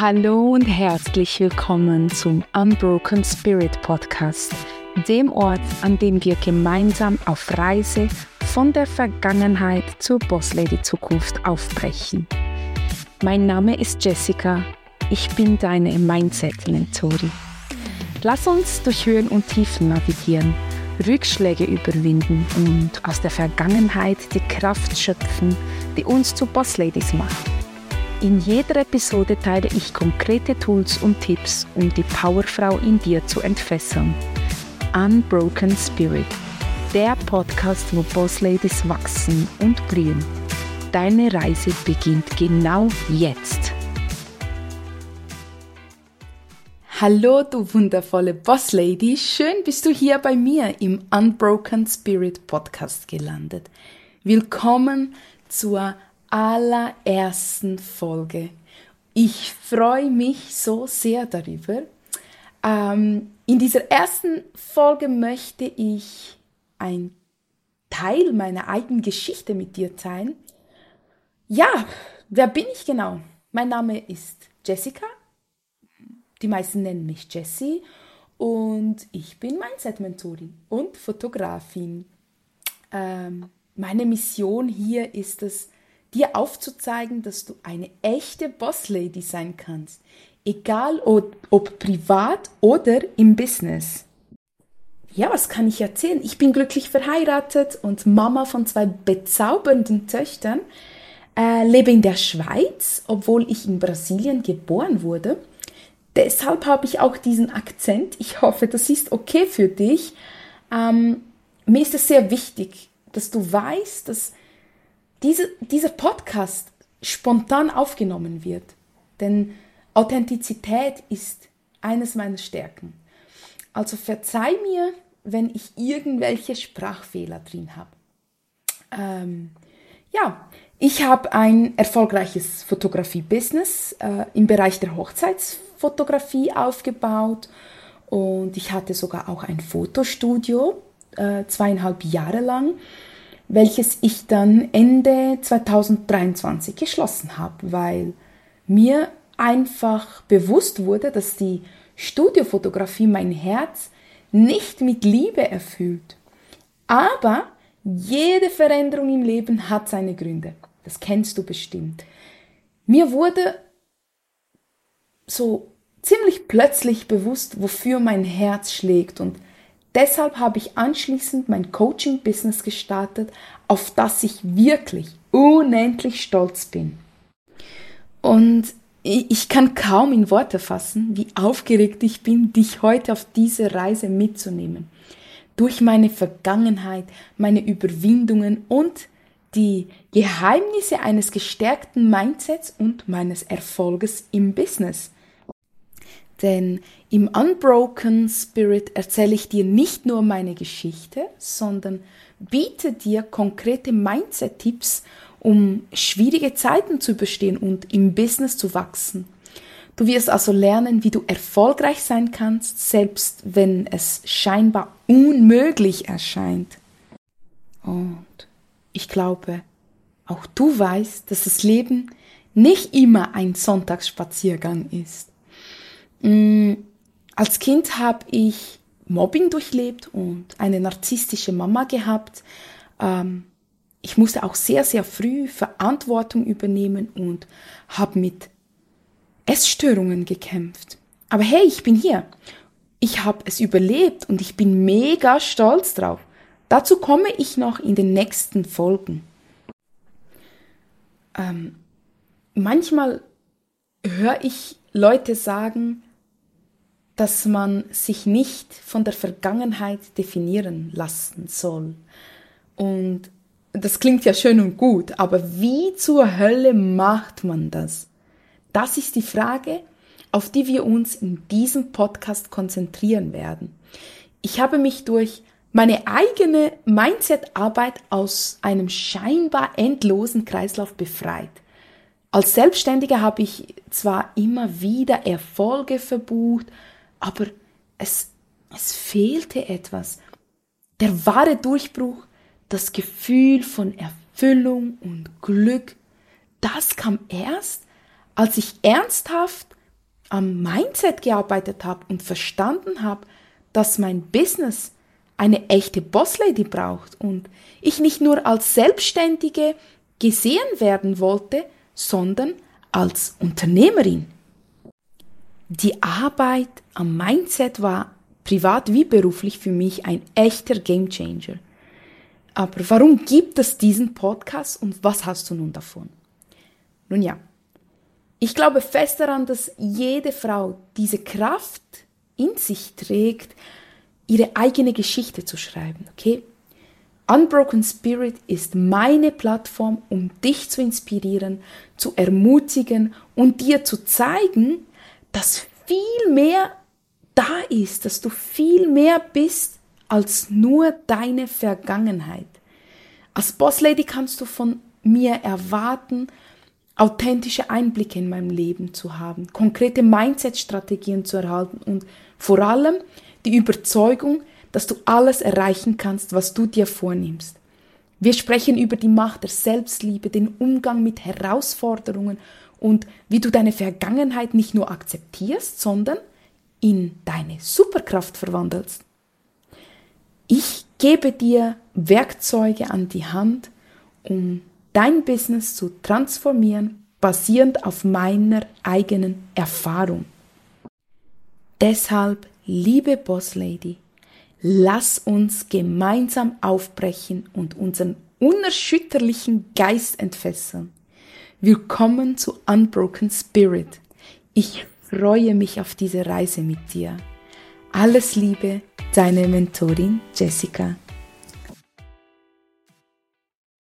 Hallo und herzlich willkommen zum Unbroken Spirit Podcast, dem Ort, an dem wir gemeinsam auf Reise von der Vergangenheit zur Bosslady Zukunft aufbrechen. Mein Name ist Jessica, ich bin deine Mindset-Mentorin. Lass uns durch Höhen und Tiefen navigieren, Rückschläge überwinden und aus der Vergangenheit die Kraft schöpfen, die uns zu Bossladies macht. In jeder Episode teile ich konkrete Tools und Tipps, um die Powerfrau in dir zu entfesseln. Unbroken Spirit, der Podcast, wo Bossladies wachsen und blühen. Deine Reise beginnt genau jetzt. Hallo, du wundervolle Bosslady. Schön bist du hier bei mir im Unbroken Spirit Podcast gelandet. Willkommen zur allerersten Folge. Ich freue mich so sehr darüber. Ähm, in dieser ersten Folge möchte ich ein Teil meiner eigenen Geschichte mit dir teilen. Ja, wer bin ich genau? Mein Name ist Jessica. Die meisten nennen mich Jessie und ich bin Mindset-Mentorin und Fotografin. Ähm, meine Mission hier ist es, dir aufzuzeigen, dass du eine echte Boss-Lady sein kannst, egal ob, ob privat oder im Business. Ja, was kann ich erzählen? Ich bin glücklich verheiratet und Mama von zwei bezaubernden Töchtern, äh, lebe in der Schweiz, obwohl ich in Brasilien geboren wurde. Deshalb habe ich auch diesen Akzent. Ich hoffe, das ist okay für dich. Ähm, mir ist es sehr wichtig, dass du weißt, dass diese, dieser Podcast spontan aufgenommen wird. Denn Authentizität ist eines meiner Stärken. Also verzeih mir, wenn ich irgendwelche Sprachfehler drin habe. Ähm, ja, ich habe ein erfolgreiches Fotografie-Business äh, im Bereich der Hochzeitsfotografie aufgebaut und ich hatte sogar auch ein Fotostudio äh, zweieinhalb Jahre lang welches ich dann Ende 2023 geschlossen habe, weil mir einfach bewusst wurde, dass die Studiofotografie mein Herz nicht mit Liebe erfüllt. Aber jede Veränderung im Leben hat seine Gründe. Das kennst du bestimmt. Mir wurde so ziemlich plötzlich bewusst, wofür mein Herz schlägt und Deshalb habe ich anschließend mein Coaching-Business gestartet, auf das ich wirklich unendlich stolz bin. Und ich kann kaum in Worte fassen, wie aufgeregt ich bin, dich heute auf diese Reise mitzunehmen. Durch meine Vergangenheit, meine Überwindungen und die Geheimnisse eines gestärkten Mindsets und meines Erfolges im Business. Denn im Unbroken Spirit erzähle ich dir nicht nur meine Geschichte, sondern biete dir konkrete Mindset-Tipps, um schwierige Zeiten zu überstehen und im Business zu wachsen. Du wirst also lernen, wie du erfolgreich sein kannst, selbst wenn es scheinbar unmöglich erscheint. Und ich glaube, auch du weißt, dass das Leben nicht immer ein Sonntagsspaziergang ist. Mm, als Kind habe ich Mobbing durchlebt und eine narzisstische Mama gehabt. Ähm, ich musste auch sehr, sehr früh Verantwortung übernehmen und habe mit Essstörungen gekämpft. Aber hey, ich bin hier. Ich habe es überlebt und ich bin mega stolz drauf. Dazu komme ich noch in den nächsten Folgen. Ähm, manchmal höre ich Leute sagen, dass man sich nicht von der Vergangenheit definieren lassen soll. Und das klingt ja schön und gut, aber wie zur Hölle macht man das? Das ist die Frage, auf die wir uns in diesem Podcast konzentrieren werden. Ich habe mich durch meine eigene Mindset-Arbeit aus einem scheinbar endlosen Kreislauf befreit. Als Selbstständiger habe ich zwar immer wieder Erfolge verbucht, aber es, es fehlte etwas. Der wahre Durchbruch, das Gefühl von Erfüllung und Glück, das kam erst, als ich ernsthaft am Mindset gearbeitet habe und verstanden habe, dass mein Business eine echte Bosslady braucht und ich nicht nur als Selbstständige gesehen werden wollte, sondern als Unternehmerin. Die Arbeit am Mindset war privat wie beruflich für mich ein echter Gamechanger. Aber warum gibt es diesen Podcast und was hast du nun davon? Nun ja, ich glaube fest daran, dass jede Frau diese Kraft in sich trägt, ihre eigene Geschichte zu schreiben, okay? Unbroken Spirit ist meine Plattform, um dich zu inspirieren, zu ermutigen und dir zu zeigen, dass viel mehr da ist, dass du viel mehr bist als nur deine Vergangenheit. Als Bosslady kannst du von mir erwarten, authentische Einblicke in meinem Leben zu haben, konkrete Mindset-Strategien zu erhalten und vor allem die Überzeugung, dass du alles erreichen kannst, was du dir vornimmst. Wir sprechen über die Macht der Selbstliebe, den Umgang mit Herausforderungen und wie du deine Vergangenheit nicht nur akzeptierst, sondern in deine Superkraft verwandelst. Ich gebe dir Werkzeuge an die Hand, um dein Business zu transformieren, basierend auf meiner eigenen Erfahrung. Deshalb, liebe Boss Lady, Lass uns gemeinsam aufbrechen und unseren unerschütterlichen Geist entfesseln. Willkommen zu Unbroken Spirit. Ich freue mich auf diese Reise mit dir. Alles Liebe, deine Mentorin Jessica.